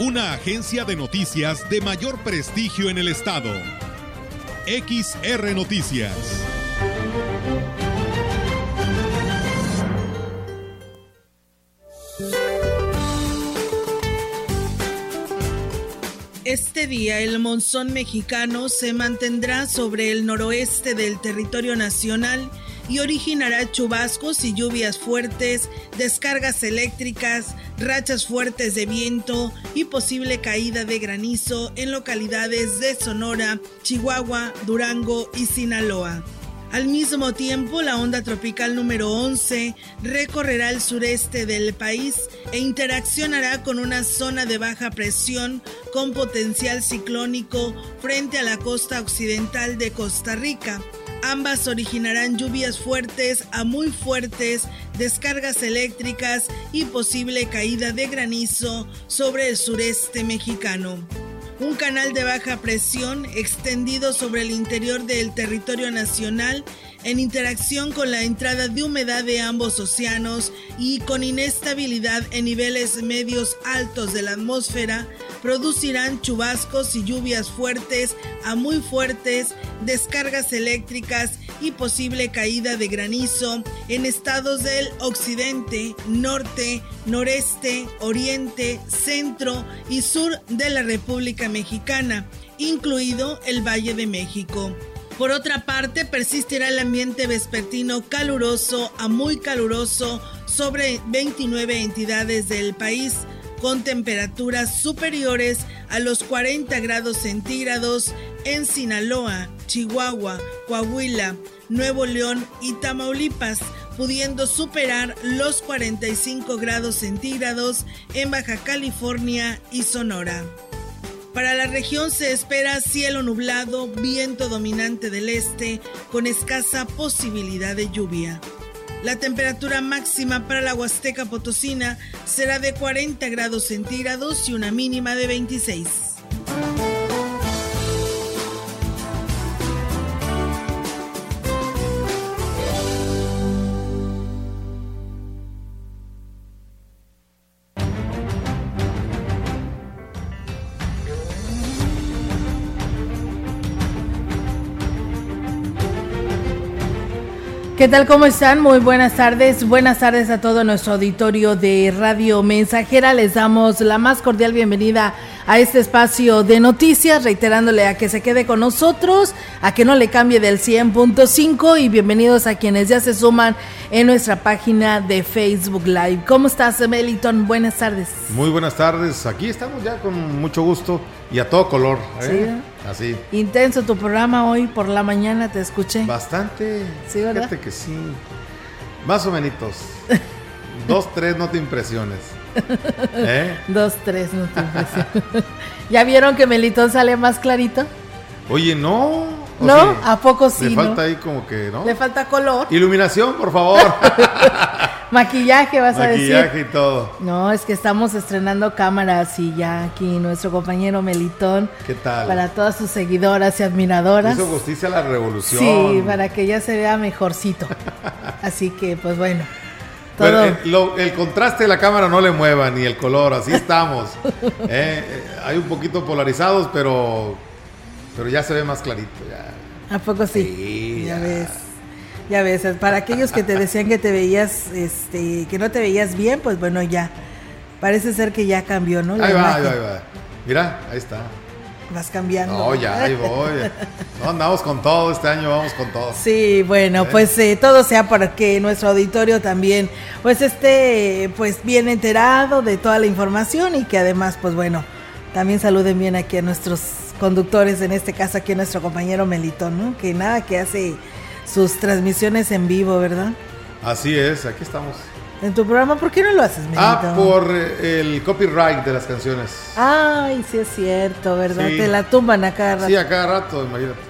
Una agencia de noticias de mayor prestigio en el estado. XR Noticias. Este día el monzón mexicano se mantendrá sobre el noroeste del territorio nacional y originará chubascos y lluvias fuertes, descargas eléctricas, rachas fuertes de viento y posible caída de granizo en localidades de Sonora, Chihuahua, Durango y Sinaloa. Al mismo tiempo, la onda tropical número 11 recorrerá el sureste del país e interaccionará con una zona de baja presión con potencial ciclónico frente a la costa occidental de Costa Rica. Ambas originarán lluvias fuertes a muy fuertes, descargas eléctricas y posible caída de granizo sobre el sureste mexicano un canal de baja presión extendido sobre el interior del territorio nacional en interacción con la entrada de humedad de ambos océanos y con inestabilidad en niveles medios altos de la atmósfera, producirán chubascos y lluvias fuertes a muy fuertes, descargas eléctricas y posible caída de granizo en estados del occidente, norte, noreste, oriente, centro y sur de la República Mexicana, incluido el Valle de México. Por otra parte, persistirá el ambiente vespertino caluroso a muy caluroso sobre 29 entidades del país, con temperaturas superiores a los 40 grados centígrados en Sinaloa, Chihuahua, Coahuila, Nuevo León y Tamaulipas, pudiendo superar los 45 grados centígrados en Baja California y Sonora. Para la región se espera cielo nublado, viento dominante del este, con escasa posibilidad de lluvia. La temperatura máxima para la Huasteca Potosina será de 40 grados centígrados y una mínima de 26. ¿Qué tal? ¿Cómo están? Muy buenas tardes. Buenas tardes a todo nuestro auditorio de Radio Mensajera. Les damos la más cordial bienvenida este espacio de noticias, reiterándole a que se quede con nosotros, a que no le cambie del 100.5 y bienvenidos a quienes ya se suman en nuestra página de Facebook Live. ¿Cómo estás, Meliton? Buenas tardes. Muy buenas tardes. Aquí estamos ya con mucho gusto y a todo color. ¿eh? Así. Intenso tu programa hoy por la mañana, te escuché. Bastante. Sí, ¿verdad? Fíjate que sí. Más o menos. Dos, tres, no te impresiones. ¿Eh? Dos, tres, no te. ¿Ya vieron que Melitón sale más clarito? Oye, no. ¿No? ¿A poco sí? Le falta ahí como que, ¿no? Le falta color. Iluminación, por favor. Maquillaje, vas a decir. Maquillaje y todo. No, es que estamos estrenando cámaras y ya aquí nuestro compañero Melitón. ¿Qué tal? Para todas sus seguidoras y admiradoras. Hizo justicia a la revolución. Sí, para que ya se vea mejorcito. así que, pues bueno. Pero el, contraste de la cámara no le mueva, ni el color, así estamos. Eh, eh, hay un poquito polarizados, pero, pero ya se ve más clarito. Ya. ¿A poco sí? Sí. Ya, ya. ves. Ya ves, para aquellos que te decían que te veías, este, que no te veías bien, pues bueno, ya. Parece ser que ya cambió, ¿no? ahí va, ahí va, ahí va. Mira, ahí está. Vas cambiando. No, ya, ahí voy. No, andamos con todo este año, vamos con todo. Sí, bueno, ¿Eh? pues eh, todo sea para que nuestro auditorio también, pues esté, pues bien enterado de toda la información y que además, pues bueno, también saluden bien aquí a nuestros conductores, en este caso aquí a nuestro compañero Melitón, ¿no? Que nada, que hace sus transmisiones en vivo, ¿verdad? Así es, aquí estamos. En tu programa. ¿Por qué no lo haces, Melito? Ah, por eh, el copyright de las canciones. Ay, sí es cierto, ¿verdad? Te la tumban a cada rato. Sí, a cada rato, imagínate.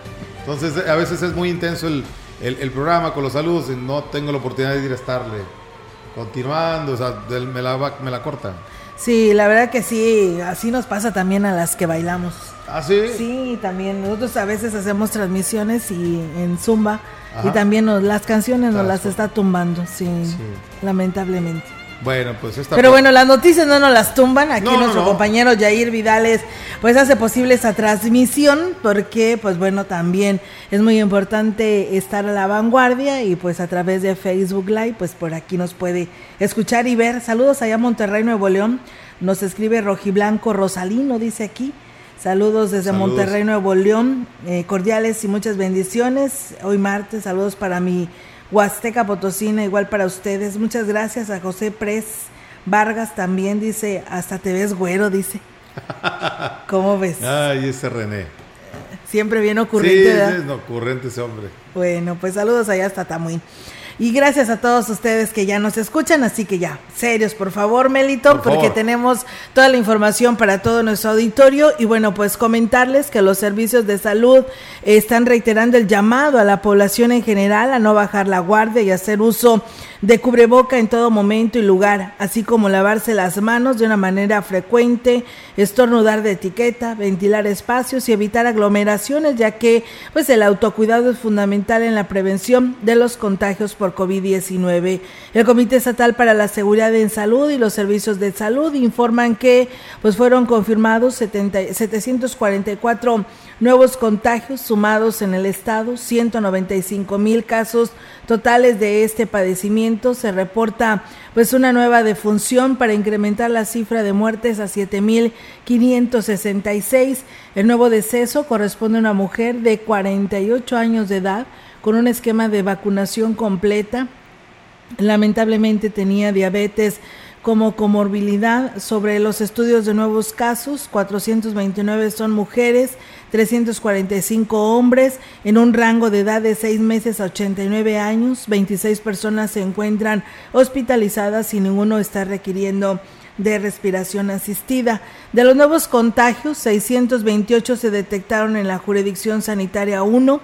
Entonces, a veces es muy intenso el, el, programa con los saludos y no tengo la oportunidad de ir a estarle continuando, o sea, me la, me la cortan. Sí, la verdad que sí, así nos pasa también a las que bailamos. ¿Ah, sí? Sí, también. Nosotros a veces hacemos transmisiones y en Zumba y también nos, las canciones nos las está tumbando, sí, lamentablemente. Bueno, pues esta Pero bueno, las noticias no nos las tumban. Aquí nuestro compañero Jair Vidales pues hace posible esa transmisión porque pues bueno, también es muy importante estar a la vanguardia y pues a través de Facebook Live pues por aquí nos puede escuchar y ver. Saludos allá a Monterrey, Nuevo León. Nos escribe Rojiblanco Rosalino, dice aquí. Saludos desde Monterrey, Nuevo León. Eh, cordiales y muchas bendiciones. Hoy martes, saludos para mi Huasteca Potosina, igual para ustedes. Muchas gracias a José Pres Vargas también, dice, hasta te ves güero, dice. ¿Cómo ves? Ay, ese René. Siempre bien ocurrente. Sí, es ocurrente ese hombre. Bueno, pues saludos allá hasta Tamuín. Y gracias a todos ustedes que ya nos escuchan, así que ya, serios, por favor, Melito, porque tenemos toda la información para todo nuestro auditorio. Y bueno, pues comentarles que los servicios de salud están reiterando el llamado a la población en general a no bajar la guardia y hacer uso de cubreboca en todo momento y lugar, así como lavarse las manos de una manera frecuente, estornudar de etiqueta, ventilar espacios y evitar aglomeraciones, ya que pues el autocuidado es fundamental en la prevención de los contagios por COVID-19. El Comité Estatal para la Seguridad en Salud y los Servicios de Salud informan que pues fueron confirmados 744 nuevos contagios sumados en el estado, 195 mil casos totales de este padecimiento. Se reporta pues una nueva defunción para incrementar la cifra de muertes a 7.566. El nuevo deceso corresponde a una mujer de 48 años de edad con un esquema de vacunación completa. Lamentablemente tenía diabetes como comorbilidad. Sobre los estudios de nuevos casos, 429 son mujeres, 345 hombres en un rango de edad de 6 meses a 89 años. 26 personas se encuentran hospitalizadas y ninguno está requiriendo de respiración asistida. De los nuevos contagios, 628 se detectaron en la jurisdicción sanitaria 1,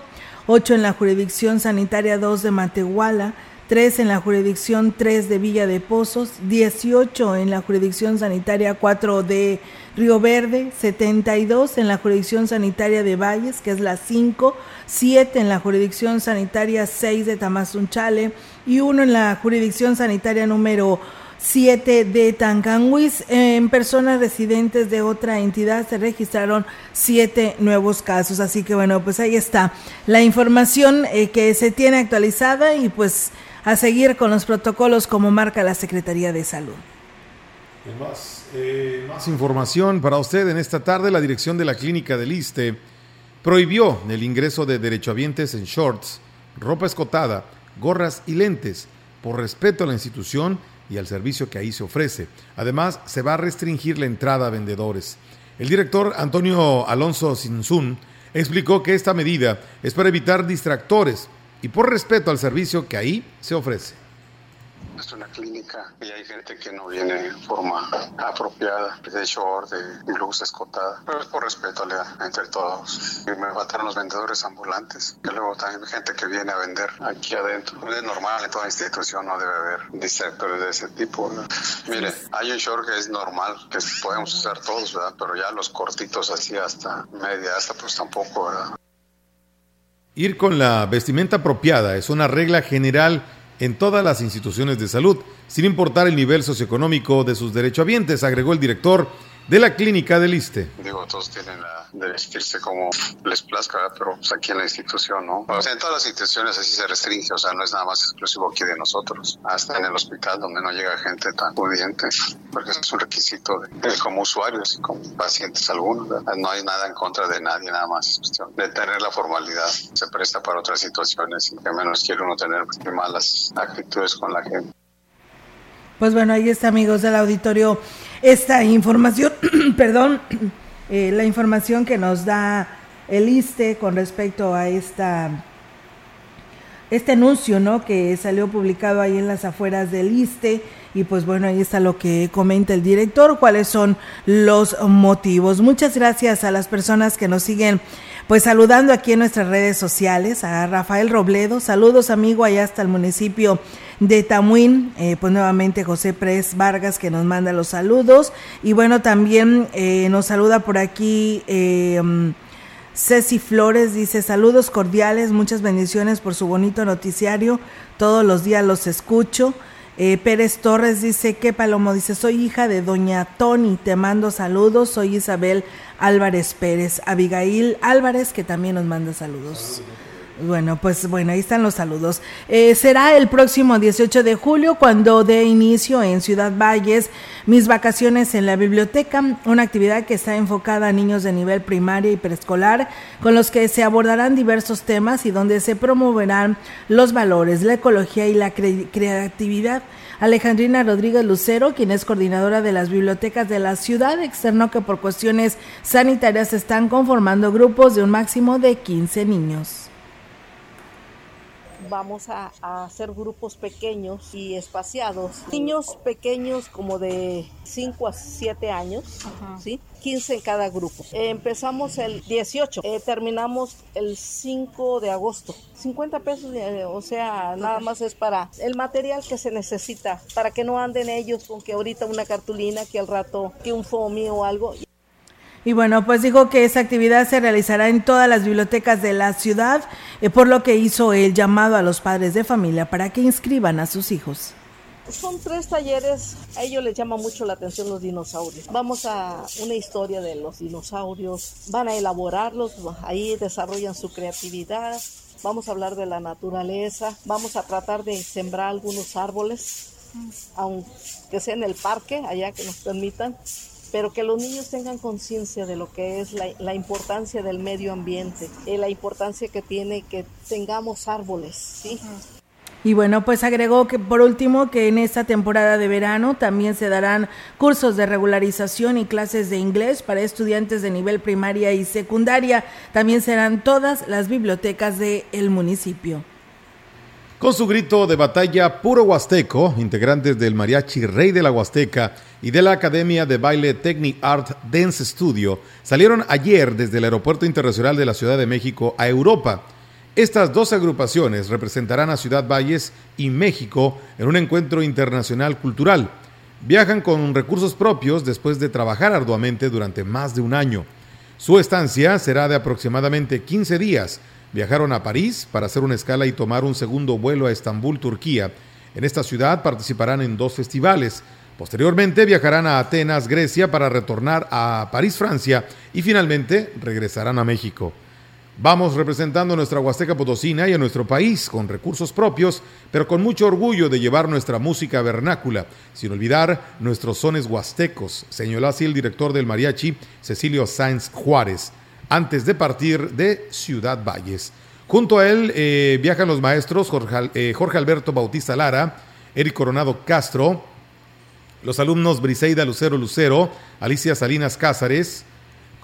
8 en la jurisdicción sanitaria 2 de Matehuala, 3 en la jurisdicción 3 de Villa de Pozos, 18 en la jurisdicción sanitaria 4 de Río Verde, 72 en la jurisdicción sanitaria de Valles, que es la 5, 7 en la jurisdicción sanitaria 6 de Tamazunchale y 1 en la jurisdicción sanitaria número 7 de Tancanhuis. En personas residentes de otra entidad se registraron 7 nuevos casos. Así que bueno, pues ahí está la información eh, que se tiene actualizada y pues a seguir con los protocolos como marca la Secretaría de Salud. Más, eh, más información para usted en esta tarde. La dirección de la clínica del ISTE prohibió el ingreso de derechohabientes en shorts, ropa escotada, gorras y lentes por respeto a la institución y al servicio que ahí se ofrece. Además, se va a restringir la entrada a vendedores. El director Antonio Alonso Sinsun explicó que esta medida es para evitar distractores y por respeto al servicio que ahí se ofrece. Es una clínica y hay gente que no viene de forma apropiada, de short, de blusa escotada, pero es por respeto entre todos. Y me faltaron los vendedores ambulantes, que luego también hay gente que viene a vender aquí adentro. Es normal en toda institución, no debe haber distractores de ese tipo. Mire, hay un short que es normal, que podemos usar todos, ¿verdad? Pero ya los cortitos así hasta media, hasta pues tampoco, ¿verdad? Ir con la vestimenta apropiada es una regla general en todas las instituciones de salud, sin importar el nivel socioeconómico de sus derechohabientes, agregó el director de la clínica del ISTE. Digo, todos tienen la de vestirse como les plazca, pero pues aquí en la institución, ¿no? O sea, en todas las instituciones así se restringe, o sea, no es nada más exclusivo aquí de nosotros, hasta en el hospital donde no llega gente tan pudiente, porque es un requisito de, como usuarios y como pacientes algunos, no hay nada en contra de nadie, nada más es cuestión de tener la formalidad, se presta para otras situaciones y que menos quiere uno tener malas actitudes con la gente. Pues bueno, ahí está amigos del auditorio esta información, perdón, eh, la información que nos da el ISTE con respecto a esta este anuncio, ¿no? Que salió publicado ahí en las afueras del ISTE y pues bueno, ahí está lo que comenta el director, cuáles son los motivos. Muchas gracias a las personas que nos siguen pues saludando aquí en nuestras redes sociales a Rafael Robledo, saludos amigo allá hasta el municipio de Tamuín, eh, pues nuevamente José Pérez Vargas que nos manda los saludos y bueno también eh, nos saluda por aquí eh, Ceci Flores dice saludos cordiales, muchas bendiciones por su bonito noticiario, todos los días los escucho. Eh, Pérez Torres dice que Palomo dice, soy hija de doña Tony, te mando saludos, soy Isabel Álvarez Pérez, Abigail Álvarez que también nos manda saludos. Bueno, pues bueno, ahí están los saludos. Eh, será el próximo 18 de julio cuando dé inicio en Ciudad Valles mis vacaciones en la biblioteca, una actividad que está enfocada a niños de nivel primaria y preescolar, con los que se abordarán diversos temas y donde se promoverán los valores, la ecología y la creatividad. Alejandrina Rodríguez Lucero, quien es coordinadora de las bibliotecas de la ciudad, externó que por cuestiones sanitarias están conformando grupos de un máximo de 15 niños vamos a, hacer grupos pequeños y espaciados. Niños pequeños como de 5 a 7 años, ¿sí? 15 en cada grupo. empezamos el 18, eh, terminamos el 5 de agosto. 50 pesos, eh, o sea, nada más es para el material que se necesita, para que no anden ellos con que ahorita una cartulina, que al rato que un FOMI o algo. Y bueno, pues dijo que esa actividad se realizará en todas las bibliotecas de la ciudad, eh, por lo que hizo el llamado a los padres de familia para que inscriban a sus hijos. Son tres talleres, a ellos les llama mucho la atención los dinosaurios. Vamos a una historia de los dinosaurios, van a elaborarlos, ahí desarrollan su creatividad, vamos a hablar de la naturaleza, vamos a tratar de sembrar algunos árboles, aunque sea en el parque, allá que nos permitan, pero que los niños tengan conciencia de lo que es la, importancia del medio ambiente, y la importancia que tiene que tengamos árboles, ¿sí? Y bueno, pues agregó que por último que en esta temporada de verano también se darán cursos de regularización y clases de inglés para estudiantes de nivel primaria y secundaria. También serán todas las bibliotecas del el municipio. Con su grito de batalla puro huasteco, integrantes del Mariachi Rey de la Huasteca y de la Academia de Baile Technic Art Dance Studio salieron ayer desde el Aeropuerto Internacional de la Ciudad de México a Europa. Estas dos agrupaciones representarán a Ciudad Valles y México en un encuentro internacional cultural. Viajan con recursos propios después de trabajar arduamente durante más de un año. Su estancia será de aproximadamente 15 días Viajaron a París para hacer una escala y tomar un segundo vuelo a Estambul, Turquía. En esta ciudad participarán en dos festivales. Posteriormente viajarán a Atenas, Grecia, para retornar a París, Francia, y finalmente regresarán a México. Vamos representando a nuestra Huasteca Potosina y a nuestro país con recursos propios, pero con mucho orgullo de llevar nuestra música vernácula, sin olvidar nuestros sones huastecos, señaló así el director del mariachi, Cecilio Sáenz Juárez antes de partir de Ciudad Valles. Junto a él eh, viajan los maestros Jorge, eh, Jorge, Alberto Bautista Lara, Eric Coronado Castro, los alumnos Briseida Lucero Lucero, Alicia Salinas Cázares,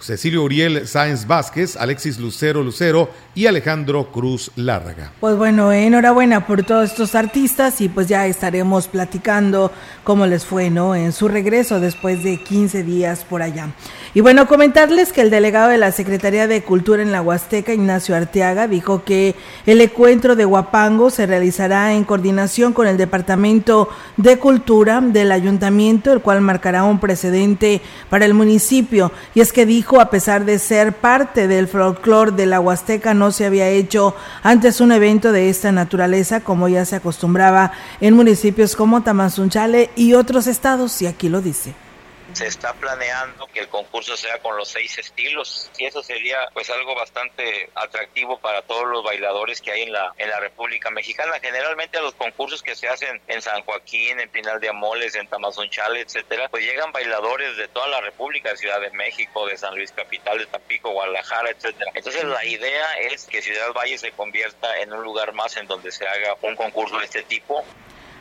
Cecilio Uriel Sáenz Vázquez, Alexis Lucero Lucero y Alejandro Cruz Lárraga. Pues bueno, enhorabuena por todos estos artistas y pues ya estaremos platicando cómo les fue, ¿no? En su regreso después de 15 días por allá. Y bueno, comentarles que el delegado de la Secretaría de Cultura en la Huasteca, Ignacio Arteaga, dijo que el encuentro de Huapango se realizará en coordinación con el Departamento de Cultura del Ayuntamiento, el cual marcará un precedente para el municipio. Y es que dijo a pesar de ser parte del folclore de la Huasteca, no se había hecho antes un evento de esta naturaleza como ya se acostumbraba en municipios como Tamazunchale y otros estados, y aquí lo dice se está planeando que el concurso sea con los seis estilos y eso sería pues algo bastante atractivo para todos los bailadores que hay en la en la República Mexicana. Generalmente a los concursos que se hacen en San Joaquín, en Pinal de Amoles, en Tamazunchale, etcétera, pues llegan bailadores de toda la República, de Ciudad de México, de San Luis Capital, de Tampico, Guadalajara, etcétera. Entonces la idea es que Ciudad Valle se convierta en un lugar más en donde se haga un concurso de este tipo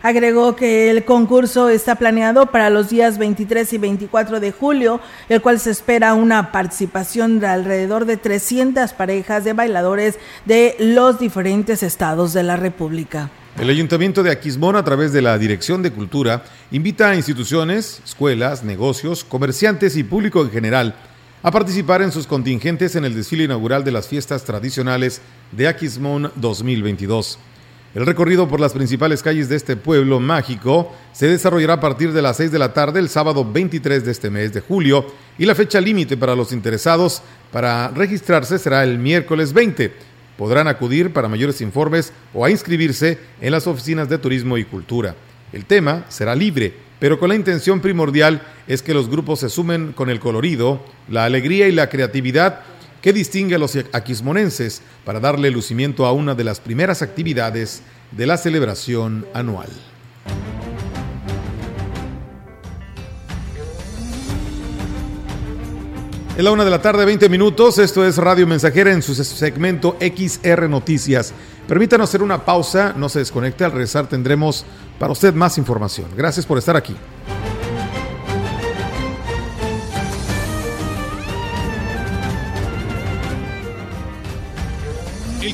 Agregó que el concurso está planeado para los días 23 y 24 de julio, el cual se espera una participación de alrededor de 300 parejas de bailadores de los diferentes estados de la República. El Ayuntamiento de Aquismón, a través de la Dirección de Cultura, invita a instituciones, escuelas, negocios, comerciantes y público en general a participar en sus contingentes en el desfile inaugural de las fiestas tradicionales de Aquismón 2022. El recorrido por las principales calles de este pueblo mágico se desarrollará a partir de las 6 de la tarde el sábado 23 de este mes de julio y la fecha límite para los interesados para registrarse será el miércoles 20. Podrán acudir para mayores informes o a inscribirse en las oficinas de turismo y cultura. El tema será libre, pero con la intención primordial es que los grupos se sumen con el colorido, la alegría y la creatividad que distingue a los aquismonenses para darle lucimiento a una de las primeras actividades de la celebración anual. Es la una de la tarde, 20 minutos. Esto es Radio Mensajera en su segmento XR Noticias. Permítanos hacer una pausa, no se desconecte. Al regresar tendremos para usted más información. Gracias por estar aquí.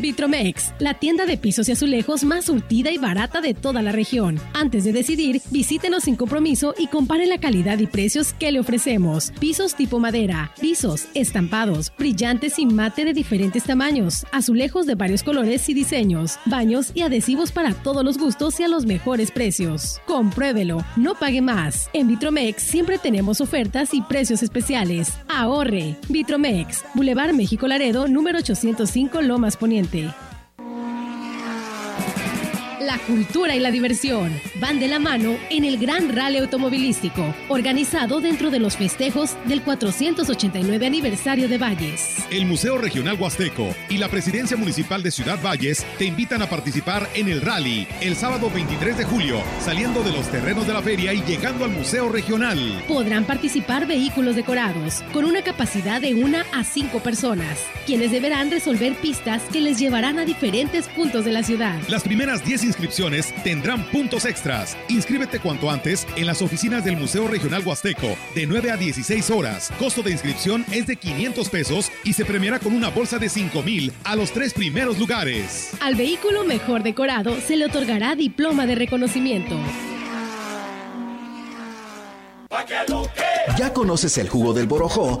Vitromex, la tienda de pisos y azulejos más surtida y barata de toda la región. Antes de decidir, visítenos sin compromiso y compare la calidad y precios que le ofrecemos. Pisos tipo madera, pisos, estampados, brillantes y mate de diferentes tamaños, azulejos de varios colores y diseños, baños y adhesivos para todos los gustos y a los mejores precios. Compruébelo, no pague más. En Vitromex siempre tenemos ofertas y precios especiales. Ahorre. Vitromex, Boulevard México Laredo, número 805 Lomas Poniente. be. La cultura y la diversión van de la mano en el Gran Rally Automovilístico, organizado dentro de los festejos del 489 aniversario de Valles. El Museo Regional Huasteco y la Presidencia Municipal de Ciudad Valles te invitan a participar en el rally el sábado 23 de julio, saliendo de los terrenos de la feria y llegando al Museo Regional. Podrán participar vehículos decorados con una capacidad de una a cinco personas, quienes deberán resolver pistas que les llevarán a diferentes puntos de la ciudad. Las primeras 10 inscripciones tendrán puntos extras. Inscríbete cuanto antes en las oficinas del Museo Regional Huasteco de 9 a 16 horas. Costo de inscripción es de 500 pesos y se premiará con una bolsa de 5 mil a los tres primeros lugares. Al vehículo mejor decorado se le otorgará diploma de reconocimiento. ¿Ya conoces el jugo del borojó?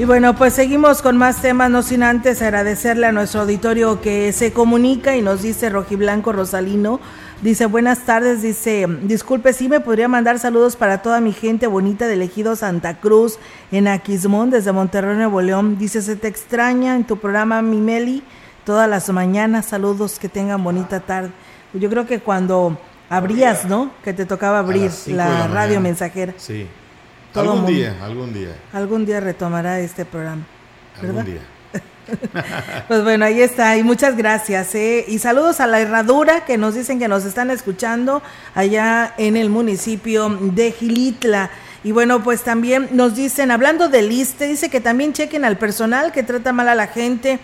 Y bueno, pues seguimos con más temas, no sin antes agradecerle a nuestro auditorio que se comunica y nos dice Rojiblanco Rosalino. Dice, buenas tardes, dice, disculpe, si me podría mandar saludos para toda mi gente bonita del ejido Santa Cruz en Aquismón, desde Monterrey, Nuevo León. Dice, se te extraña en tu programa, mi Meli, todas las mañanas. Saludos, que tengan bonita tarde. Yo creo que cuando abrías, ¿no? Que te tocaba abrir la, radio mensajera. Sí algún día, algún día. Algún día retomará este programa. ¿verdad? Algún día. pues bueno, ahí está. Y muchas gracias. ¿eh? Y saludos a la herradura que nos dicen que nos están escuchando allá en el municipio de Gilitla. Y bueno, pues también nos dicen, hablando del ISTE, dice que también chequen al personal que trata mal a la gente.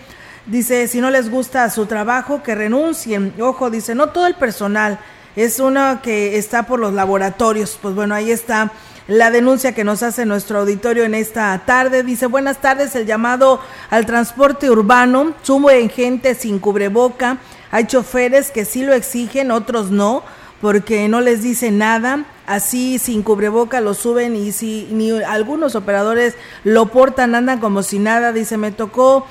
Dice, si no les gusta su trabajo, que renuncien. Ojo, dice, no todo el personal, es uno que está por los laboratorios. Pues bueno, ahí está la denuncia que nos hace nuestro auditorio en esta tarde. Dice, buenas tardes, el llamado al transporte urbano, en gente sin cubreboca. Hay choferes que sí lo exigen, otros no, porque no les dice nada. Así sin cubreboca lo suben y si ni algunos operadores lo portan, andan como si nada. Dice, me tocó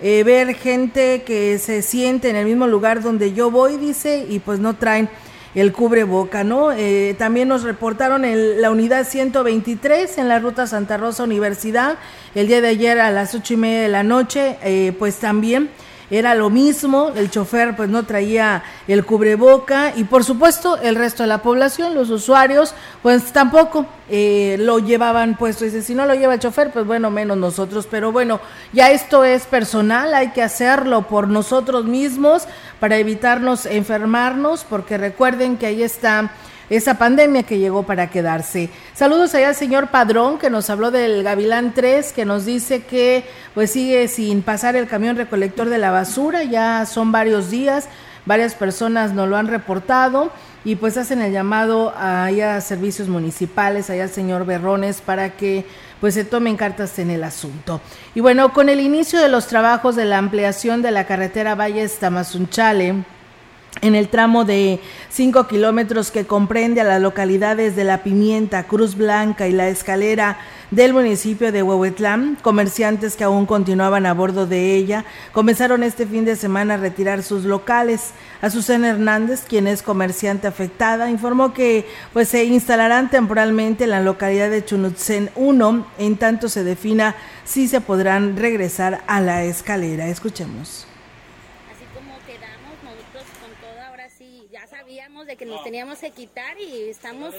eh, ver gente que se siente en el mismo lugar donde yo voy, dice, y pues no traen el cubreboca, ¿no? Eh, también nos reportaron en la unidad 123 en la ruta Santa Rosa Universidad el día de ayer a las ocho y media de la noche, eh, pues también era lo mismo, el chofer pues no traía el cubreboca y por supuesto el resto de la población, los usuarios, pues tampoco eh, lo llevaban puesto. Dice, si no lo lleva el chofer, pues bueno, menos nosotros. Pero bueno, ya esto es personal, hay que hacerlo por nosotros mismos para evitarnos enfermarnos, porque recuerden que ahí está esa pandemia que llegó para quedarse. Saludos allá al señor Padrón que nos habló del Gavilán 3, que nos dice que pues sigue sin pasar el camión recolector de la basura, ya son varios días, varias personas nos lo han reportado y pues hacen el llamado a, servicios municipales, allá al señor Berrones para que pues se tomen cartas en el asunto. Y bueno, con el inicio de los trabajos de la ampliación de la carretera Valles Tamazunchale, en el tramo de 5 kilómetros que comprende a las localidades de La Pimienta, Cruz Blanca y La Escalera del municipio de Huehuetlán. Comerciantes que aún continuaban a bordo de ella comenzaron este fin de semana a retirar sus locales. Azucena Hernández, quien es comerciante afectada, informó que pues se instalarán temporalmente en la localidad de Chunutzen 1, en tanto se defina si se podrán regresar a la escalera. Escuchemos. Que nos teníamos que quitar y estamos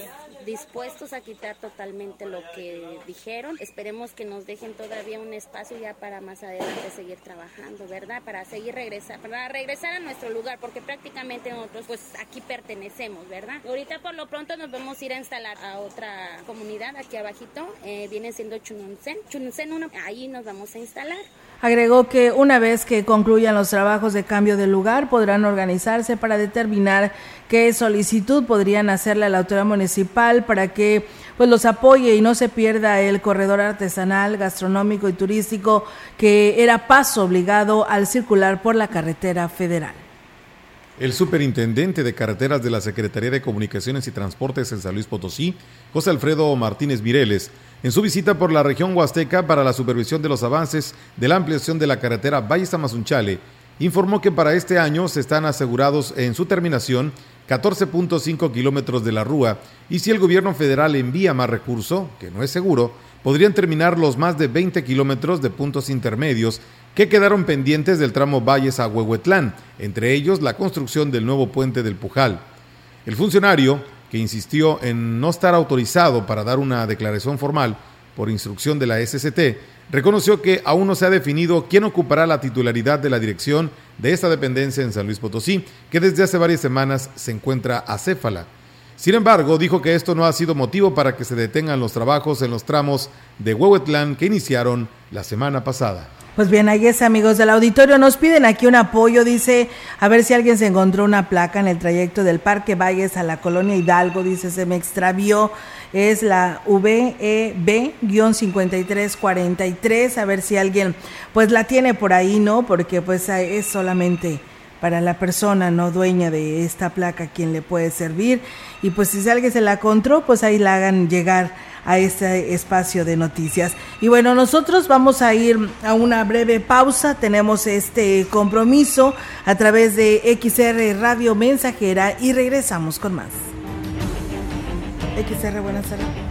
dispuestos a quitar totalmente lo que dijeron. Esperemos que nos dejen todavía un espacio ya para más adelante seguir trabajando, ¿verdad? Para seguir regresar, para regresar a nuestro lugar, porque prácticamente nosotros pues aquí pertenecemos, ¿verdad? Ahorita por lo pronto nos vamos a ir a instalar a otra comunidad aquí abajito, eh, viene siendo Chununsen. Chununsen 1, ahí nos vamos a instalar. Agregó que una vez que concluyan los trabajos de cambio de lugar, podrán organizarse para determinar qué solicitud podrían hacerle a la autoridad municipal para que pues los apoye y no se pierda el corredor artesanal, gastronómico y turístico que era paso obligado al circular por la carretera federal. El superintendente de carreteras de la Secretaría de Comunicaciones y Transportes en San Luis Potosí, José Alfredo Martínez Mireles, en su visita por la región huasteca para la supervisión de los avances de la ampliación de la carretera Valle Tamazunchale, informó que para este año se están asegurados en su terminación 14.5 kilómetros de la Rúa y si el gobierno federal envía más recurso, que no es seguro, podrían terminar los más de 20 kilómetros de puntos intermedios que quedaron pendientes del tramo Valles a Huehuetlán, entre ellos la construcción del nuevo puente del Pujal. El funcionario que insistió en no estar autorizado para dar una declaración formal por instrucción de la SCT, reconoció que aún no se ha definido quién ocupará la titularidad de la dirección de esta dependencia en San Luis Potosí, que desde hace varias semanas se encuentra acéfala. Sin embargo, dijo que esto no ha sido motivo para que se detengan los trabajos en los tramos de Huehuetlán que iniciaron la semana pasada. Pues bien, ahí es, amigos del auditorio. Nos piden aquí un apoyo. Dice, a ver si alguien se encontró una placa en el trayecto del Parque Valles a la colonia Hidalgo. Dice, se me extravió. Es la VEB-5343. A ver si alguien, pues la tiene por ahí, ¿no? Porque pues es solamente para la persona no dueña de esta placa quien le puede servir. Y pues si alguien se la encontró, pues ahí la hagan llegar a este espacio de noticias. Y bueno, nosotros vamos a ir a una breve pausa. Tenemos este compromiso a través de XR Radio Mensajera y regresamos con más. XR, buenas tardes.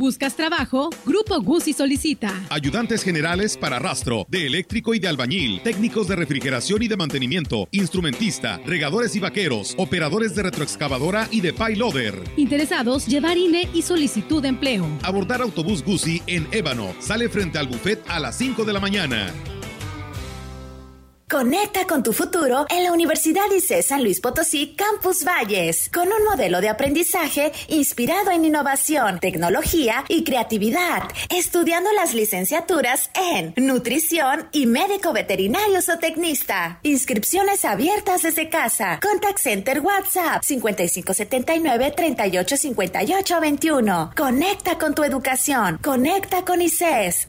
¿Buscas trabajo? Grupo Guzzi solicita. Ayudantes generales para rastro, de eléctrico y de albañil, técnicos de refrigeración y de mantenimiento, instrumentista, regadores y vaqueros, operadores de retroexcavadora y de payloader. Interesados, llevar INE y solicitud de empleo. Abordar autobús Guzzi en Ébano. Sale frente al buffet a las 5 de la mañana. Conecta con tu futuro en la Universidad ICE San Luis Potosí Campus Valles, con un modelo de aprendizaje inspirado en innovación, tecnología y creatividad, estudiando las licenciaturas en nutrición y médico veterinario o tecnista. Inscripciones abiertas desde casa. Contact Center WhatsApp 5579 385821. Conecta con tu educación. Conecta con ICES.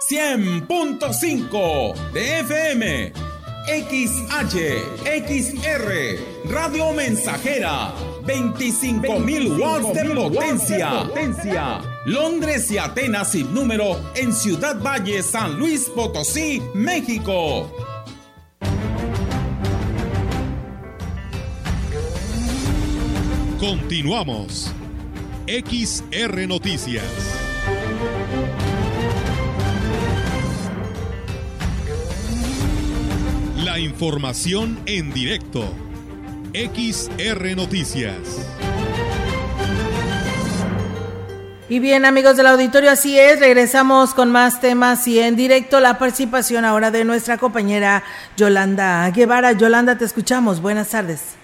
100.5 de FM, XH, XR, Radio Mensajera, 25.000 watts de potencia. potencia. Londres y Atenas sin número en Ciudad Valle, San Luis Potosí, México. Continuamos. XR Noticias. La información en directo. XR Noticias. Y bien, amigos del auditorio, así es, regresamos con más temas y en directo la participación ahora de nuestra compañera Yolanda Guevara. Yolanda, te escuchamos. Buenas tardes.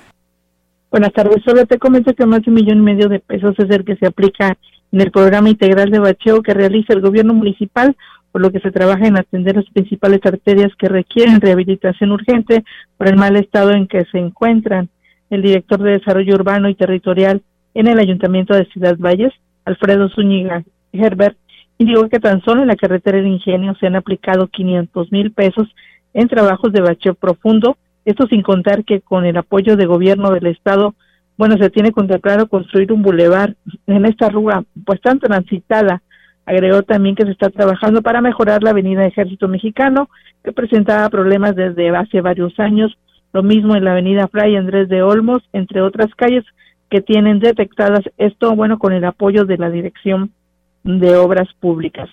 Buenas tardes. Solo te comento que más de un millón y medio de pesos es el que se aplica en el programa integral de bacheo que realiza el gobierno municipal por lo que se trabaja en atender las principales arterias que requieren rehabilitación urgente por el mal estado en que se encuentran. El director de Desarrollo Urbano y Territorial en el Ayuntamiento de Ciudad Valles, Alfredo Zúñiga Herbert, indicó que tan solo en la carretera del Ingenio se han aplicado 500 mil pesos en trabajos de bacheo profundo, esto sin contar que con el apoyo de gobierno del Estado, bueno, se tiene contemplado construir un bulevar en esta rúa pues tan transitada Agregó también que se está trabajando para mejorar la avenida Ejército Mexicano, que presentaba problemas desde hace varios años, lo mismo en la avenida Fray Andrés de Olmos, entre otras calles que tienen detectadas esto, bueno, con el apoyo de la Dirección de Obras Públicas.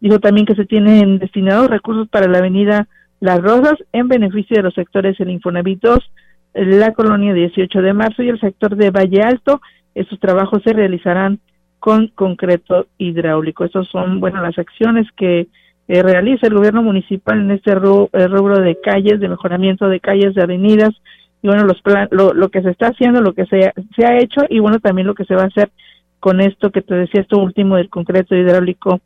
Dijo también que se tienen destinados recursos para la avenida Las Rosas en beneficio de los sectores El Infonavit 2, la colonia 18 de marzo y el sector de Valle Alto. Estos trabajos se realizarán con concreto hidráulico. Esas son, bueno, las acciones que eh, realiza el gobierno municipal en este eh, rubro, de calles, de mejoramiento de calles, de avenidas, y bueno, los plan, lo, lo que se está haciendo, lo que se, se ha hecho, y bueno, también lo que se va a hacer con esto que te decía, esto último del concreto hidráulico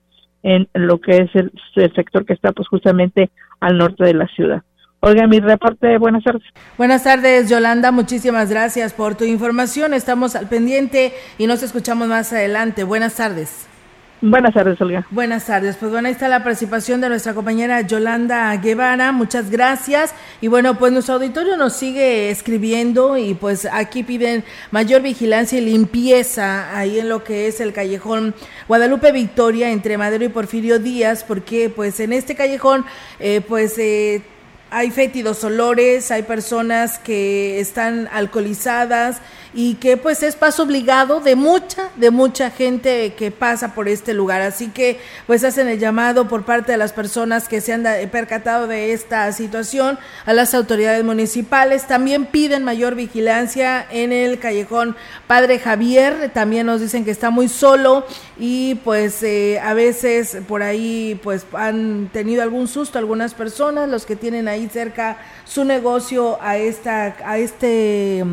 en lo que es el, el sector que está pues justamente al norte de la ciudad. Oiga, mi reporte, buenas tardes. Buenas tardes, Yolanda, muchísimas gracias por tu información. Estamos al pendiente y nos escuchamos más adelante. Buenas tardes. Buenas tardes, Olga. Buenas tardes. Pues bueno, ahí está la participación de nuestra compañera Yolanda Guevara. Muchas gracias. Y bueno, pues nuestro auditorio nos sigue escribiendo y pues aquí piden mayor vigilancia y limpieza ahí en lo que es el callejón Guadalupe Victoria entre Madero y Porfirio Díaz, porque pues en este callejón eh, pues... Eh, hay fétidos olores, hay personas que están alcoholizadas y que pues es paso obligado de mucha, de mucha gente que pasa por este lugar. Así que pues hacen el llamado por parte de las personas que se han percatado de esta situación a las autoridades municipales. También piden mayor vigilancia en el callejón Padre Javier. También nos dicen que está muy solo y pues eh, a veces por ahí pues han tenido algún susto algunas personas, los que tienen ahí cerca su negocio a esta, a este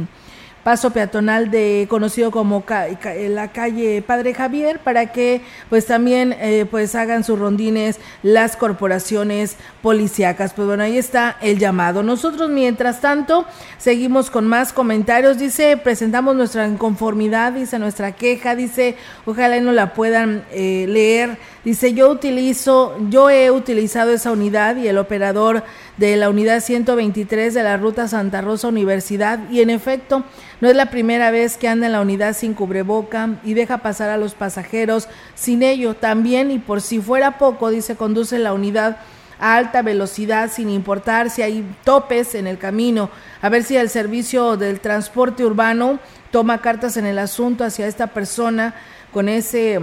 paso peatonal de conocido como la calle Padre Javier para que pues también eh, pues hagan sus rondines las corporaciones policíacas. Pues bueno, ahí está el llamado. Nosotros mientras tanto seguimos con más comentarios. Dice, presentamos nuestra inconformidad, dice nuestra queja, dice, ojalá no la puedan eh, leer. Dice, yo utilizo, yo he utilizado esa unidad y el operador de la unidad 123 de la ruta Santa Rosa Universidad y en efecto no es la primera vez que anda en la unidad sin cubreboca y deja pasar a los pasajeros sin ello. También y por si fuera poco, dice, conduce la unidad a alta velocidad sin importar si hay topes en el camino. A ver si el servicio del transporte urbano toma cartas en el asunto hacia esta persona con ese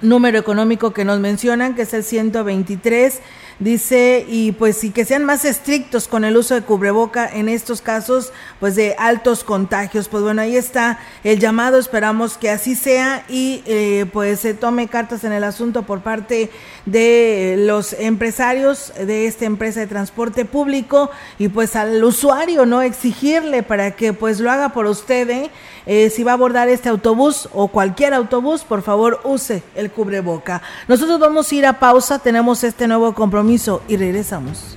número económico que nos mencionan, que es el 123 Dice, y pues sí que sean más estrictos con el uso de cubreboca en estos casos, pues de altos contagios. Pues bueno, ahí está el llamado, esperamos que así sea y eh, pues se tome cartas en el asunto por parte de los empresarios de esta empresa de transporte público y pues al usuario, ¿no? Exigirle para que pues lo haga por usted, ¿eh? Eh, si va a abordar este autobús o cualquier autobús, por favor use el cubreboca. Nosotros vamos a ir a pausa, tenemos este nuevo compromiso y regresamos.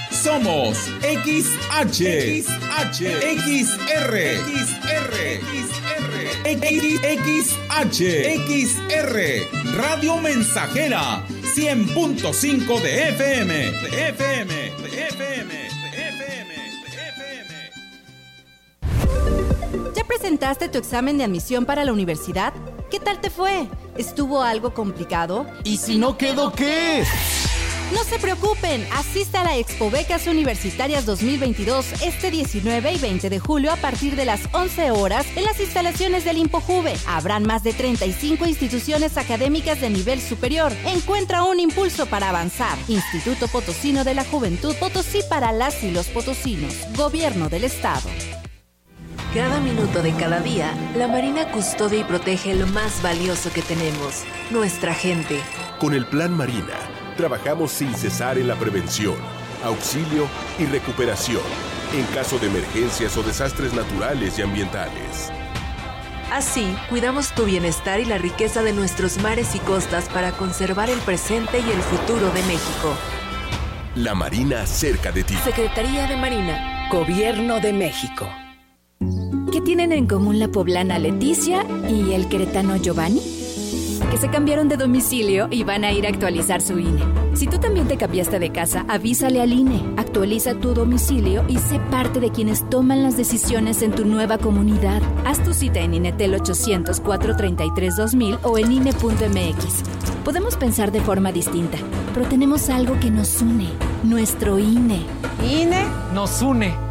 Somos XH, XH, XR, XR, XR, XR, Radio Mensajera, 100.5 de FM, de FM, de FM, de FM, ¿Ya presentaste tu examen de admisión para la universidad? ¿Qué tal te fue? ¿Estuvo algo complicado? ¿Y si no quedó qué? No se preocupen, asista a la Expo Becas Universitarias 2022 este 19 y 20 de julio a partir de las 11 horas en las instalaciones del ImpoJuve. Habrán más de 35 instituciones académicas de nivel superior. Encuentra un impulso para avanzar. Instituto Potosino de la Juventud Potosí para las y los potosinos. Gobierno del Estado. Cada minuto de cada día, la Marina custodia y protege lo más valioso que tenemos, nuestra gente. Con el Plan Marina trabajamos sin cesar en la prevención, auxilio y recuperación en caso de emergencias o desastres naturales y ambientales. Así, cuidamos tu bienestar y la riqueza de nuestros mares y costas para conservar el presente y el futuro de México. La Marina cerca de ti. Secretaría de Marina. Gobierno de México. ¿Qué tienen en común la poblana Leticia y el queretano Giovanni? Que se cambiaron de domicilio y van a ir a actualizar su INE. Si tú también te cambiaste de casa, avísale al INE, actualiza tu domicilio y sé parte de quienes toman las decisiones en tu nueva comunidad. Haz tu cita en INETEL 800-433-2000 o en INE.mx. Podemos pensar de forma distinta, pero tenemos algo que nos une, nuestro INE. INE nos une.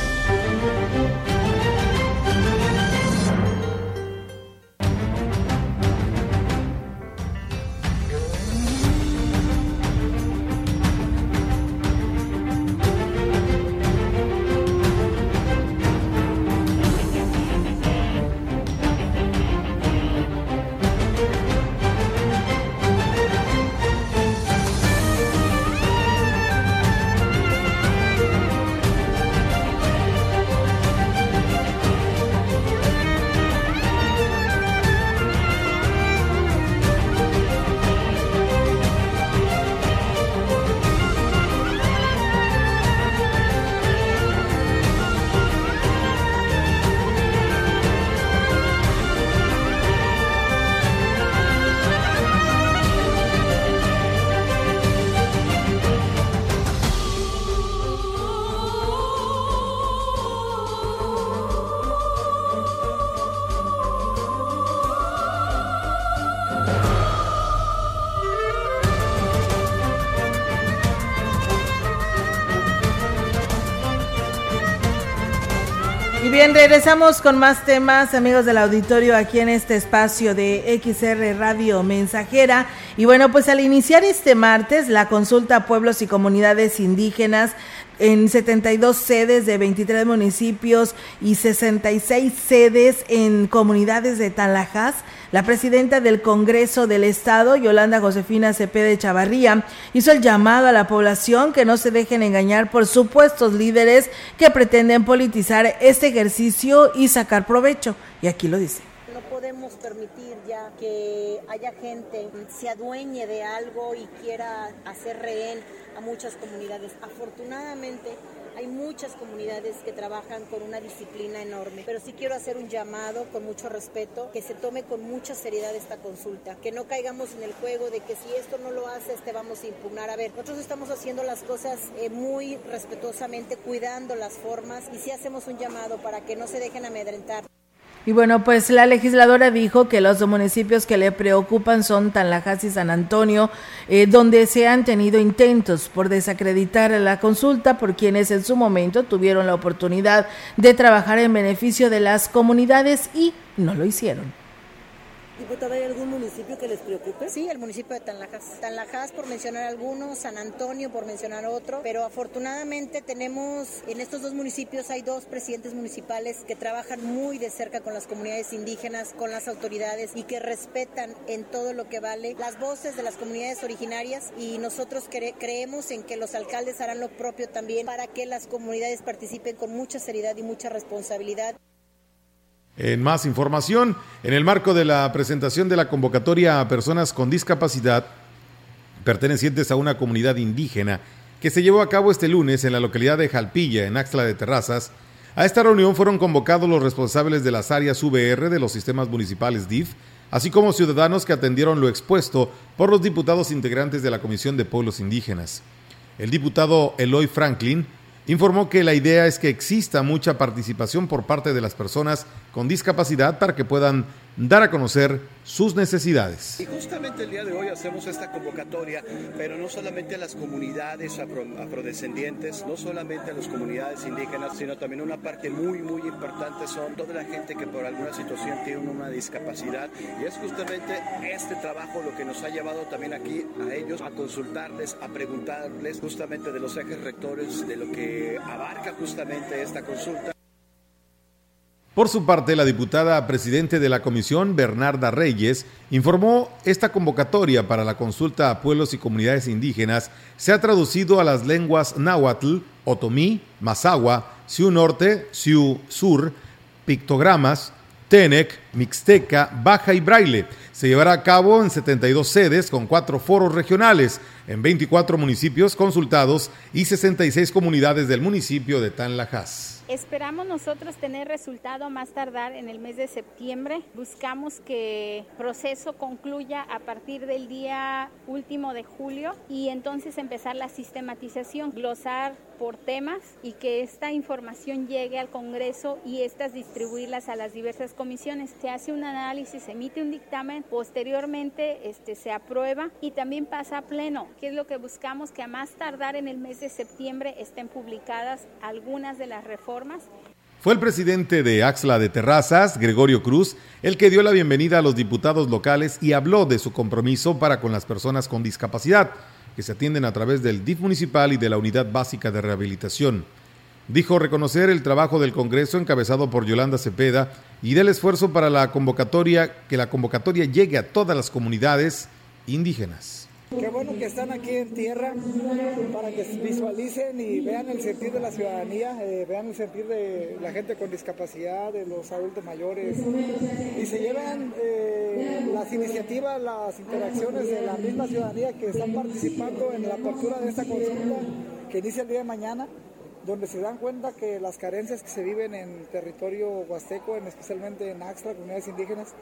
Bien, regresamos con más temas, amigos del auditorio, aquí en este espacio de XR Radio Mensajera. Y bueno, pues al iniciar este martes la consulta a pueblos y comunidades indígenas en 72 sedes de 23 municipios y 66 sedes en comunidades de Talajás, la presidenta del Congreso del Estado, Yolanda Josefina Cepeda Chavarría, hizo el llamado a la población que no se dejen engañar por supuestos líderes que pretenden politizar este ejercicio y sacar provecho. Y aquí lo dice podemos permitir ya que haya gente se adueñe de algo y quiera hacer rehén a muchas comunidades. Afortunadamente hay muchas comunidades que trabajan con una disciplina enorme, pero sí quiero hacer un llamado con mucho respeto, que se tome con mucha seriedad esta consulta, que no caigamos en el juego de que si esto no lo hace, este vamos a impugnar. A ver, nosotros estamos haciendo las cosas eh, muy respetuosamente, cuidando las formas y sí hacemos un llamado para que no se dejen amedrentar. Y bueno, pues la legisladora dijo que los municipios que le preocupan son Tanlajas y San Antonio, eh, donde se han tenido intentos por desacreditar la consulta por quienes en su momento tuvieron la oportunidad de trabajar en beneficio de las comunidades y no lo hicieron. Diputada, ¿hay algún municipio que les preocupe? Sí, el municipio de Tanlajas. Tanlajas, por mencionar algunos, San Antonio, por mencionar otro, pero afortunadamente tenemos, en estos dos municipios hay dos presidentes municipales que trabajan muy de cerca con las comunidades indígenas, con las autoridades y que respetan en todo lo que vale las voces de las comunidades originarias y nosotros creemos en que los alcaldes harán lo propio también para que las comunidades participen con mucha seriedad y mucha responsabilidad. En más información, en el marco de la presentación de la convocatoria a personas con discapacidad pertenecientes a una comunidad indígena que se llevó a cabo este lunes en la localidad de Jalpilla, en Axtla de Terrazas, a esta reunión fueron convocados los responsables de las áreas VR de los sistemas municipales DIF, así como ciudadanos que atendieron lo expuesto por los diputados integrantes de la Comisión de Pueblos Indígenas. El diputado Eloy Franklin informó que la idea es que exista mucha participación por parte de las personas con discapacidad para que puedan dar a conocer sus necesidades. Y justamente el día de hoy hacemos esta convocatoria, pero no solamente a las comunidades afrodescendientes, no solamente a las comunidades indígenas, sino también una parte muy, muy importante son toda la gente que por alguna situación tiene una discapacidad. Y es justamente este trabajo lo que nos ha llevado también aquí a ellos a consultarles, a preguntarles justamente de los ejes rectores, de lo que abarca justamente esta consulta. Por su parte, la diputada presidente de la comisión, Bernarda Reyes, informó esta convocatoria para la consulta a pueblos y comunidades indígenas se ha traducido a las lenguas náhuatl, otomí, mazahua, siu norte, siu sur, pictogramas, tenec, mixteca, baja y braille. Se llevará a cabo en 72 sedes con cuatro foros regionales, en 24 municipios consultados y 66 comunidades del municipio de Tanlajas. Esperamos nosotros tener resultado más tardar en el mes de septiembre. Buscamos que el proceso concluya a partir del día último de julio y entonces empezar la sistematización, glosar por temas y que esta información llegue al Congreso y estas distribuirlas a las diversas comisiones. Se hace un análisis, se emite un dictamen, posteriormente este, se aprueba y también pasa a pleno, que es lo que buscamos que a más tardar en el mes de septiembre estén publicadas algunas de las reformas fue el presidente de Axla de Terrazas, Gregorio Cruz, el que dio la bienvenida a los diputados locales y habló de su compromiso para con las personas con discapacidad, que se atienden a través del DIF municipal y de la Unidad Básica de Rehabilitación. Dijo reconocer el trabajo del Congreso encabezado por Yolanda Cepeda y del esfuerzo para la convocatoria, que la convocatoria llegue a todas las comunidades indígenas. Qué bueno que están aquí en tierra para que visualicen y vean el sentir de la ciudadanía, eh, vean el sentir de la gente con discapacidad, de los adultos mayores. Y se lleven eh, las iniciativas, las interacciones de la misma ciudadanía que están participando en la apertura de esta consulta que inicia el día de mañana donde se dan cuenta que las carencias que se viven en territorio huasteco, especialmente en Axtra, comunidades indígenas,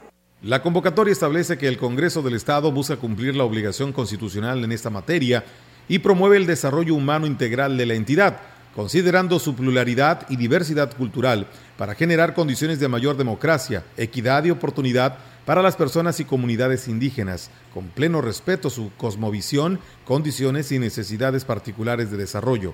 la convocatoria establece que el Congreso del Estado busca cumplir la obligación constitucional en esta materia y promueve el desarrollo humano integral de la entidad, considerando su pluralidad y diversidad cultural para generar condiciones de mayor democracia, equidad y oportunidad para las personas y comunidades indígenas, con pleno respeto a su cosmovisión, condiciones y necesidades particulares de desarrollo.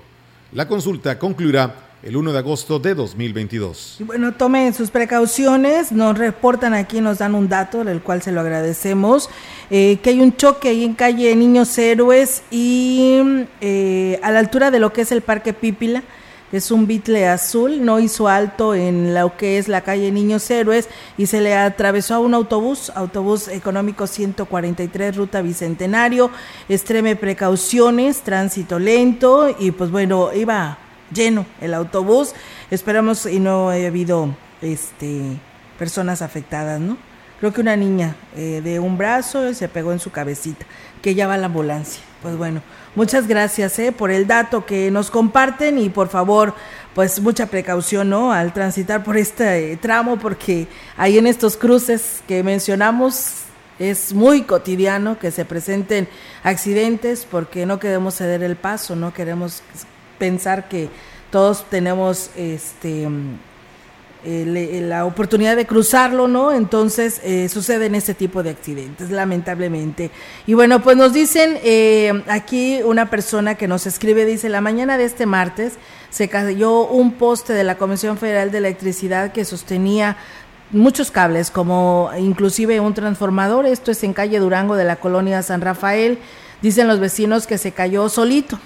La consulta concluirá el 1 de agosto de 2022. Y bueno, tomen sus precauciones, nos reportan aquí, nos dan un dato, del cual se lo agradecemos, eh, que hay un choque ahí en calle Niños Héroes y eh, a la altura de lo que es el Parque Pípila, es un bitle azul, no hizo alto en lo que es la calle Niños Héroes y se le atravesó a un autobús, autobús económico 143, ruta Bicentenario, extreme precauciones, tránsito lento y pues bueno, iba lleno el autobús, esperamos y no haya habido este personas afectadas, ¿no? Creo que una niña eh, de un brazo se pegó en su cabecita, que ya va a la ambulancia. Pues bueno, muchas gracias eh, por el dato que nos comparten y por favor, pues mucha precaución ¿no? al transitar por este eh, tramo porque ahí en estos cruces que mencionamos es muy cotidiano que se presenten accidentes porque no queremos ceder el paso, no queremos pensar que todos tenemos este la oportunidad de cruzarlo, ¿no? Entonces eh, suceden este tipo de accidentes, lamentablemente. Y bueno, pues nos dicen eh, aquí una persona que nos escribe, dice, la mañana de este martes se cayó un poste de la Comisión Federal de Electricidad que sostenía muchos cables, como inclusive un transformador, esto es en calle Durango de la colonia San Rafael, dicen los vecinos que se cayó solito,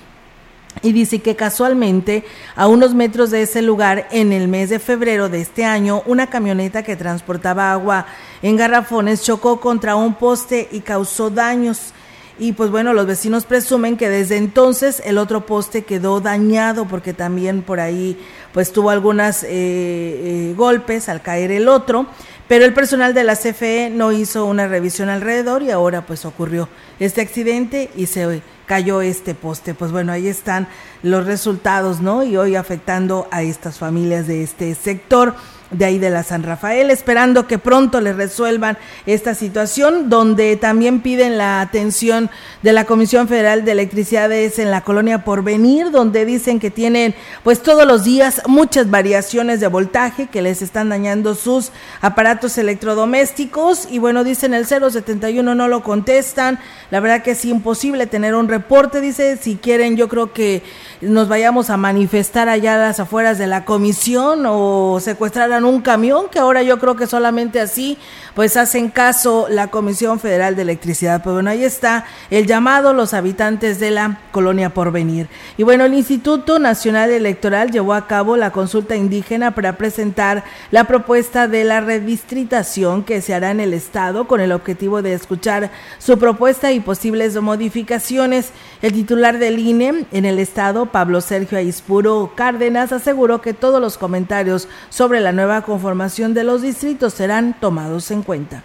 y dice que casualmente a unos metros de ese lugar en el mes de febrero de este año una camioneta que transportaba agua en garrafones chocó contra un poste y causó daños. Y pues bueno los vecinos presumen que desde entonces el otro poste quedó dañado porque también por ahí pues tuvo algunos eh, eh, golpes al caer el otro pero el personal de la CFE no hizo una revisión alrededor y ahora pues ocurrió este accidente y se cayó este poste. Pues bueno, ahí están los resultados, ¿no? Y hoy afectando a estas familias de este sector de ahí de la San Rafael, esperando que pronto les resuelvan esta situación, donde también piden la atención de la Comisión Federal de Electricidades en la colonia Porvenir, donde dicen que tienen pues todos los días muchas variaciones de voltaje que les están dañando sus aparatos electrodomésticos. Y bueno, dicen el 071 no lo contestan, la verdad que es imposible tener un reporte, dice, si quieren yo creo que nos vayamos a manifestar allá a las afueras de la comisión o secuestrar a un camión, que ahora yo creo que solamente así pues hacen caso la Comisión Federal de Electricidad. Pues bueno, ahí está el llamado los habitantes de la colonia Porvenir. Y bueno, el Instituto Nacional Electoral llevó a cabo la consulta indígena para presentar la propuesta de la redistritación que se hará en el Estado con el objetivo de escuchar su propuesta y posibles modificaciones. El titular del INE en el Estado, Pablo Sergio Aispuro Cárdenas, aseguró que todos los comentarios sobre la nueva conformación de los distritos serán tomados en cuenta.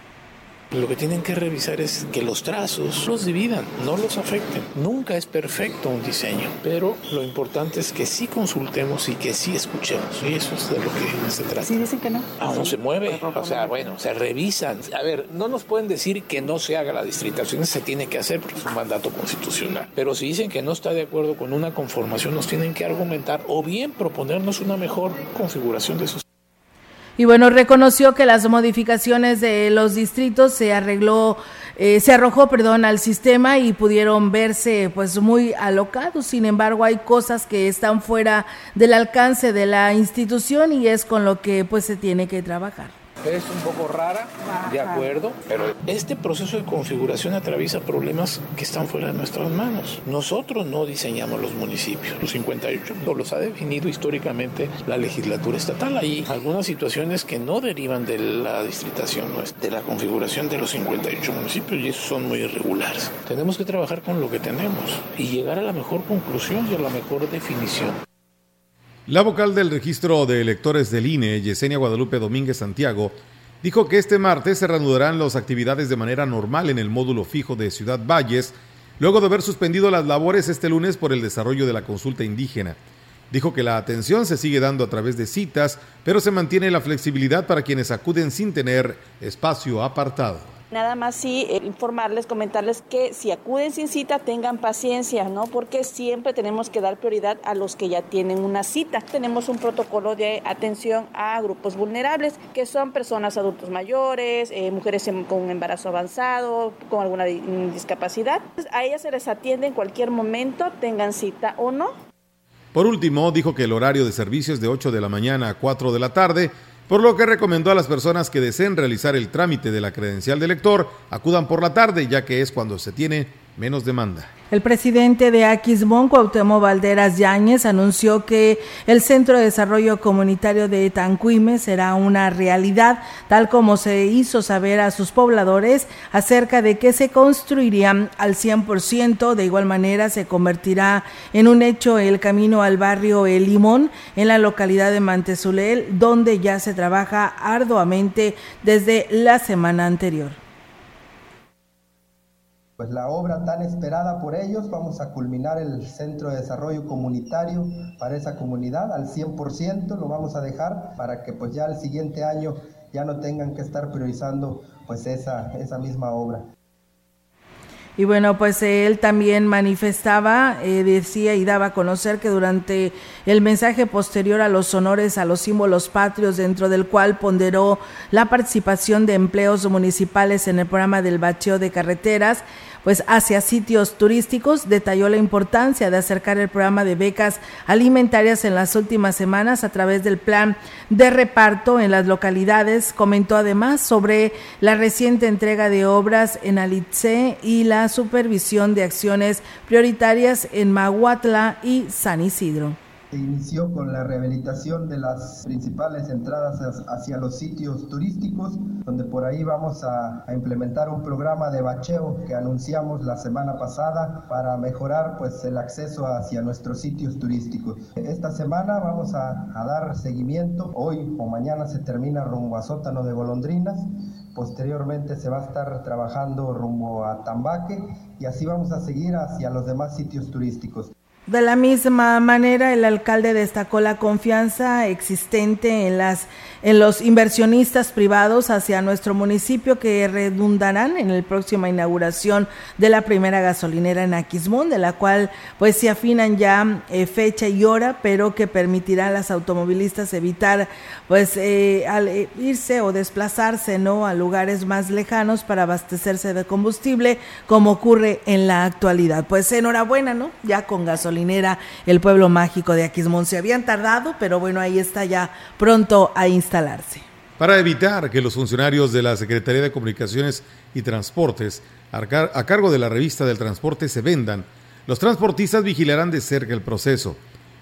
Lo que tienen que revisar es que los trazos los dividan, no los afecten. Nunca es perfecto un diseño, pero lo importante es que sí consultemos y que sí escuchemos. Y eso es de lo que se trata. Sí, dicen que no. Ah, no se mueve. O sea, bueno, se revisan. A ver, no nos pueden decir que no se haga la distritación, se tiene que hacer porque es un mandato constitucional. Pero si dicen que no está de acuerdo con una conformación, nos tienen que argumentar o bien proponernos una mejor configuración de esos y bueno, reconoció que las modificaciones de los distritos se arregló, eh, se arrojó, perdón, al sistema y pudieron verse pues muy alocados. Sin embargo, hay cosas que están fuera del alcance de la institución y es con lo que pues se tiene que trabajar es un poco rara, de acuerdo, pero este proceso de configuración atraviesa problemas que están fuera de nuestras manos. Nosotros no diseñamos los municipios, los 58 no los ha definido históricamente la legislatura estatal. Hay algunas situaciones que no derivan de la distritación, de la configuración de los 58 municipios y esos son muy irregulares. Tenemos que trabajar con lo que tenemos y llegar a la mejor conclusión y a la mejor definición. La vocal del registro de electores del INE, Yesenia Guadalupe Domínguez Santiago, dijo que este martes se reanudarán las actividades de manera normal en el módulo fijo de Ciudad Valles, luego de haber suspendido las labores este lunes por el desarrollo de la consulta indígena. Dijo que la atención se sigue dando a través de citas, pero se mantiene la flexibilidad para quienes acuden sin tener espacio apartado. Nada más sí eh, informarles, comentarles que si acuden sin cita tengan paciencia, ¿no? Porque siempre tenemos que dar prioridad a los que ya tienen una cita. Tenemos un protocolo de atención a grupos vulnerables, que son personas adultos mayores, eh, mujeres con embarazo avanzado, con alguna discapacidad. A ellas se les atiende en cualquier momento, tengan cita o no. Por último, dijo que el horario de servicio es de 8 de la mañana a 4 de la tarde, por lo que recomendó a las personas que deseen realizar el trámite de la credencial de lector acudan por la tarde, ya que es cuando se tiene menos demanda. El presidente de Aquismón, Cuauhtémoc Valderas Yáñez, anunció que el Centro de Desarrollo Comunitario de Tanquime será una realidad, tal como se hizo saber a sus pobladores acerca de que se construirían al 100%. De igual manera, se convertirá en un hecho el camino al barrio El Limón, en la localidad de Mantezulel, donde ya se trabaja arduamente desde la semana anterior pues la obra tan esperada por ellos, vamos a culminar el centro de desarrollo comunitario para esa comunidad al 100%, lo vamos a dejar para que pues ya el siguiente año ya no tengan que estar priorizando pues esa, esa misma obra. Y bueno, pues él también manifestaba, eh, decía y daba a conocer que durante el mensaje posterior a los honores a los símbolos patrios, dentro del cual ponderó la participación de empleos municipales en el programa del bacheo de carreteras, pues hacia sitios turísticos, detalló la importancia de acercar el programa de becas alimentarias en las últimas semanas a través del plan de reparto en las localidades. Comentó además sobre la reciente entrega de obras en Alitze y la supervisión de acciones prioritarias en Mahuatla y San Isidro se inició con la rehabilitación de las principales entradas hacia los sitios turísticos, donde por ahí vamos a, implementar un programa de bacheo que anunciamos la semana pasada para mejorar pues el acceso hacia nuestros sitios turísticos. Esta semana vamos a, a dar seguimiento, hoy o mañana se termina rumbo a Sótano de Golondrinas, posteriormente se va a estar trabajando rumbo a Tambaque y así vamos a seguir hacia los demás sitios turísticos. De la misma manera, el alcalde destacó la confianza existente en las en los inversionistas privados hacia nuestro municipio que redundarán en la próxima inauguración de la primera gasolinera en Aquismón, de la cual pues se afinan ya eh, fecha y hora, pero que permitirá a las automovilistas evitar pues eh, eh, irse o desplazarse no a lugares más lejanos para abastecerse de combustible, como ocurre en la actualidad. Pues enhorabuena, ¿no? Ya con gasolinera el pueblo mágico de Aquismón se habían tardado, pero bueno, ahí está ya pronto a instalar para evitar que los funcionarios de la Secretaría de Comunicaciones y Transportes, a cargo de la revista del transporte, se vendan, los transportistas vigilarán de cerca el proceso.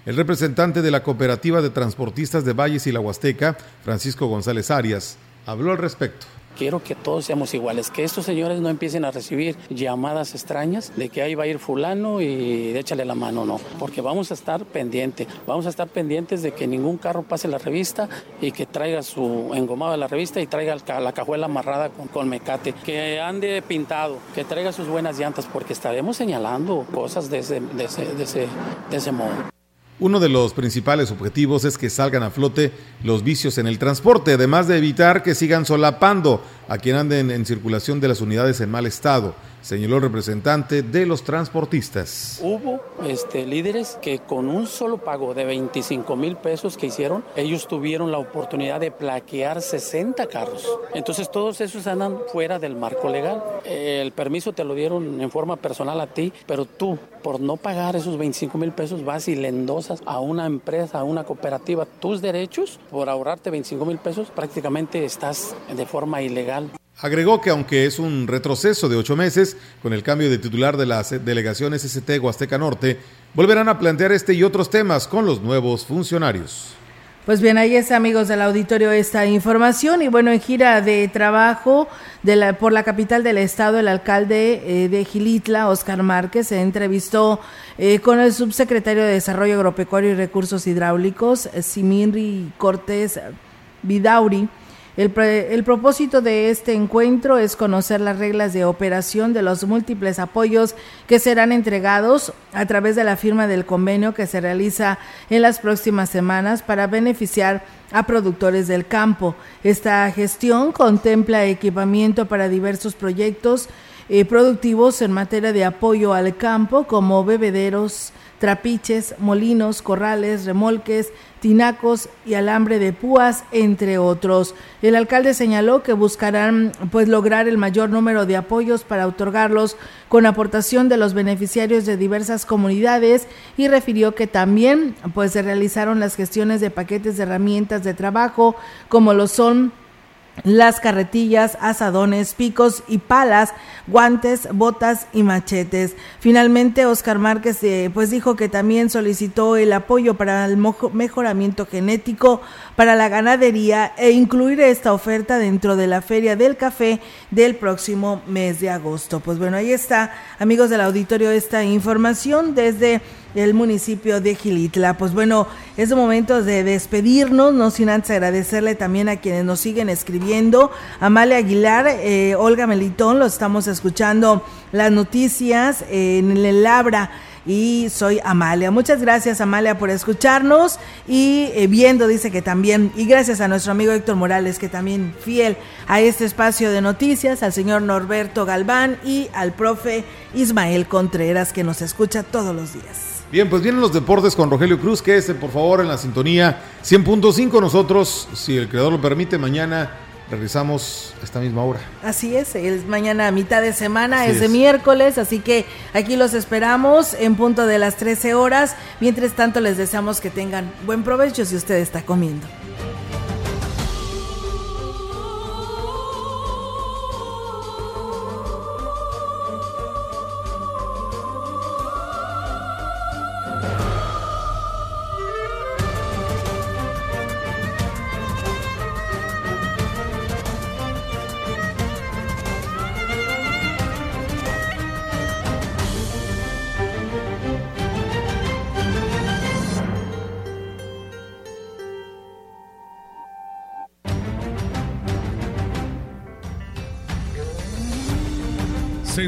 El representante de la Cooperativa de Transportistas de Valles y la Huasteca, Francisco González Arias, habló al respecto. Quiero que todos seamos iguales, que estos señores no empiecen a recibir llamadas extrañas de que ahí va a ir fulano y échale la mano, no, porque vamos a estar pendientes, vamos a estar pendientes de que ningún carro pase la revista y que traiga su engomado de la revista y traiga la cajuela amarrada con, mecate, que ande pintado, que traiga sus buenas llantas, porque estaremos señalando cosas de ese, de ese, de ese modo. Uno de los principales objetivos es que salgan a flote los vicios en el transporte, además de evitar que sigan solapando a quien anden en circulación de las unidades en mal estado señaló el representante de los transportistas. Hubo este, líderes que con un solo pago de 25 mil pesos que hicieron, ellos tuvieron la oportunidad de plaquear 60 carros. Entonces todos esos andan fuera del marco legal. El permiso te lo dieron en forma personal a ti, pero tú, por no pagar esos 25 mil pesos, vas y le endosas a una empresa, a una cooperativa tus derechos por ahorrarte 25 mil pesos, prácticamente estás de forma ilegal. Agregó que aunque es un retroceso de ocho meses, con el cambio de titular de la delegación SST Huasteca Norte, volverán a plantear este y otros temas con los nuevos funcionarios. Pues bien, ahí es amigos del auditorio esta información y bueno, en gira de trabajo por la capital del estado, el alcalde eh, de Gilitla, Oscar Márquez, se entrevistó eh, con el subsecretario de Desarrollo Agropecuario y Recursos Hidráulicos, Siminri Cortés Vidauri, el, propósito de este encuentro es conocer las reglas de operación de los múltiples apoyos que serán entregados a través de la firma del convenio que se realiza en las próximas semanas para beneficiar a productores del campo. Esta gestión contempla equipamiento para diversos proyectos eh, productivos en materia de apoyo al campo como bebederos, trapiches, molinos, corrales, remolques, tinacos y alambre de púas, entre otros. El alcalde señaló que buscarán pues lograr el mayor número de apoyos para otorgarlos con aportación de los beneficiarios de diversas comunidades y refirió que también pues se realizaron las gestiones de paquetes de herramientas de trabajo como lo son las carretillas, asadones, picos y palas, guantes, botas y machetes. Finalmente, Oscar Márquez eh, pues dijo que también solicitó el apoyo para el mejoramiento genético para la ganadería e incluir esta oferta dentro de la Feria del Café del próximo mes de agosto. Pues bueno, ahí está, amigos del auditorio, esta información desde el municipio de Gilitla. Pues bueno, es momento de despedirnos, no sin antes agradecerle también a quienes nos siguen escribiendo. Amalia Aguilar, eh, Olga Melitón, lo estamos escuchando las noticias en el Labra y soy Amalia. Muchas gracias Amalia por escucharnos y eh, viendo, dice que también, y gracias a nuestro amigo Héctor Morales que también fiel a este espacio de noticias, al señor Norberto Galván y al profe Ismael Contreras que nos escucha todos los días. Bien, pues vienen los deportes con Rogelio Cruz, que este, por favor, en la sintonía 100.5. Nosotros, si el creador lo permite, mañana regresamos a esta misma hora. Así es, es mañana a mitad de semana, es de miércoles, así que aquí los esperamos en punto de las 13 horas. Mientras tanto, les deseamos que tengan buen provecho si usted está comiendo.